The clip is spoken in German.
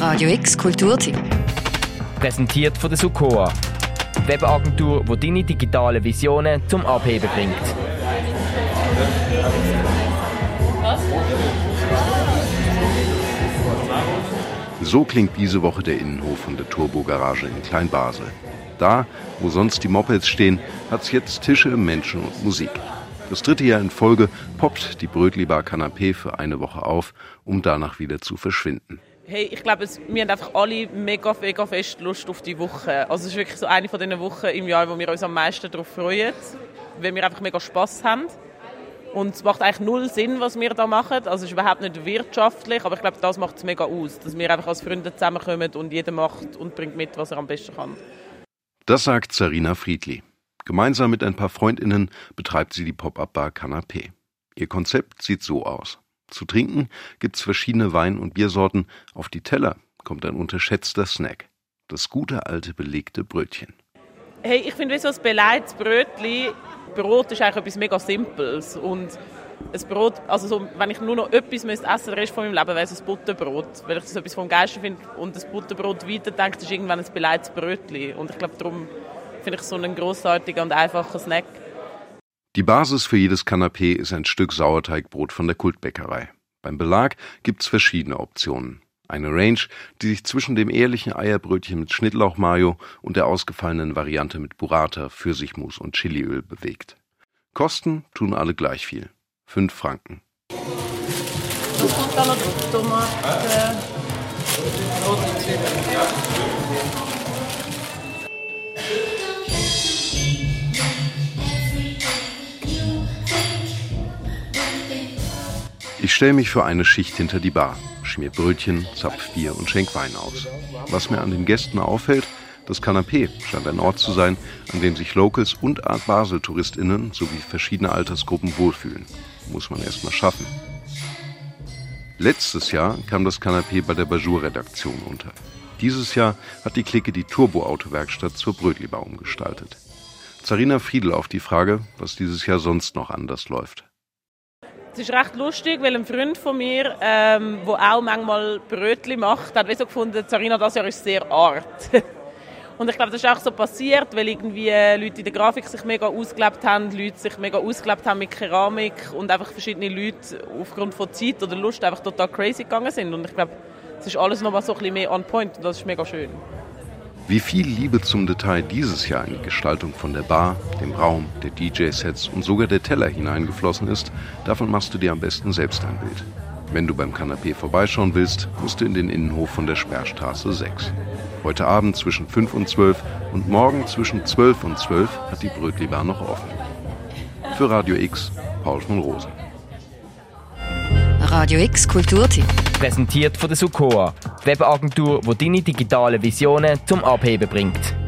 Radio X Kulturtipp. Präsentiert von der Sukoa. Webagentur, die deine digitalen Visionen zum Abheben bringt. So klingt diese Woche der Innenhof von der Turbo Garage in Kleinbasel. Da, wo sonst die Mopeds stehen, hat's jetzt Tische, Menschen und Musik. Das dritte Jahr in Folge poppt die Brötlibar Canapé für eine Woche auf, um danach wieder zu verschwinden. Hey, ich glaube, wir haben einfach alle mega, mega fest Lust auf die Woche. Also es ist wirklich so eine von den Wochen im Jahr, wo wir uns am meisten darauf freuen, weil wir einfach mega Spass haben. Und es macht eigentlich null Sinn, was wir da machen. Also es ist überhaupt nicht wirtschaftlich, aber ich glaube, das macht es mega aus, dass wir einfach als Freunde zusammenkommen und jeder macht und bringt mit, was er am besten kann. Das sagt Sarina Friedli. Gemeinsam mit ein paar Freundinnen betreibt sie die Pop-Up-Bar Canapé. Ihr Konzept sieht so aus. Zu trinken gibt's verschiedene Wein- und Biersorten. Auf die Teller kommt ein unterschätzter Snack. Das gute alte belegte Brötchen. Hey, ich finde, wie so ein beleidigtes Brötchen, Brot ist eigentlich etwas mega Simples. Und ein Brot, also so, wenn ich nur noch etwas müsste essen den Rest von meinem Leben, wäre es ein Butterbrot. Weil ich das etwas vom Geisten finde und das Butterbrot weiterdenkt, ist irgendwann ein beleidigtes Brötchen. Und ich glaube, darum finde ich so einen grossartigen und einfachen Snack. Die Basis für jedes Kanapee ist ein Stück Sauerteigbrot von der Kultbäckerei. Beim Belag gibt's verschiedene Optionen. Eine Range, die sich zwischen dem ehrlichen Eierbrötchen mit Schnittlauchmayo und der ausgefallenen Variante mit Burrata, Pfirsichmus und Chiliöl bewegt. Kosten tun alle gleich viel. 5 Franken. Was kommt da noch? Tomate, rote Zwiebeln. Ich stelle mich für eine Schicht hinter die Bar, schmier Brötchen, zapf Bier und schenk Wein aus. Was mir an den Gästen auffällt, das Kanapé scheint ein Ort zu sein, an dem sich Locals und Art Basel-TouristInnen sowie verschiedene Altersgruppen wohlfühlen. Muss man erst mal schaffen. Letztes Jahr kam das Kanapé bei der Bajur-Redaktion unter. Dieses Jahr hat die Clique die Turbo-Autowerkstatt zur Brötlibar umgestaltet. Zarina Friedel auf die Frage, was dieses Jahr sonst noch anders läuft. Es ist recht lustig, weil ein Freund von mir, ähm, der auch manchmal Brötchen macht, hat so gefunden, Zarina, das Jahr ist sehr art. Und ich glaube, das ist auch so passiert, weil irgendwie Leute in der Grafik sich mega ausgelebt haben, Leute sich mega ausgelebt haben mit Keramik und einfach verschiedene Leute aufgrund von Zeit oder Lust einfach total crazy gegangen sind. Und ich glaube, es ist alles nochmal so ein bisschen mehr on point und das ist mega schön. Wie viel Liebe zum Detail dieses Jahr in die Gestaltung von der Bar, dem Raum, der DJ-Sets und sogar der Teller hineingeflossen ist, davon machst du dir am besten selbst ein Bild. Wenn du beim Kanapé vorbeischauen willst, musst du in den Innenhof von der Sperrstraße 6. Heute Abend zwischen 5 und 12 und morgen zwischen 12 und 12 hat die Brötlibar noch offen. Für Radio X, Paul von Rosen. Radio X Kulturtipp. Präsentiert von der Sukoa. Webagentur, die deine digitalen Visionen zum Abheben bringt.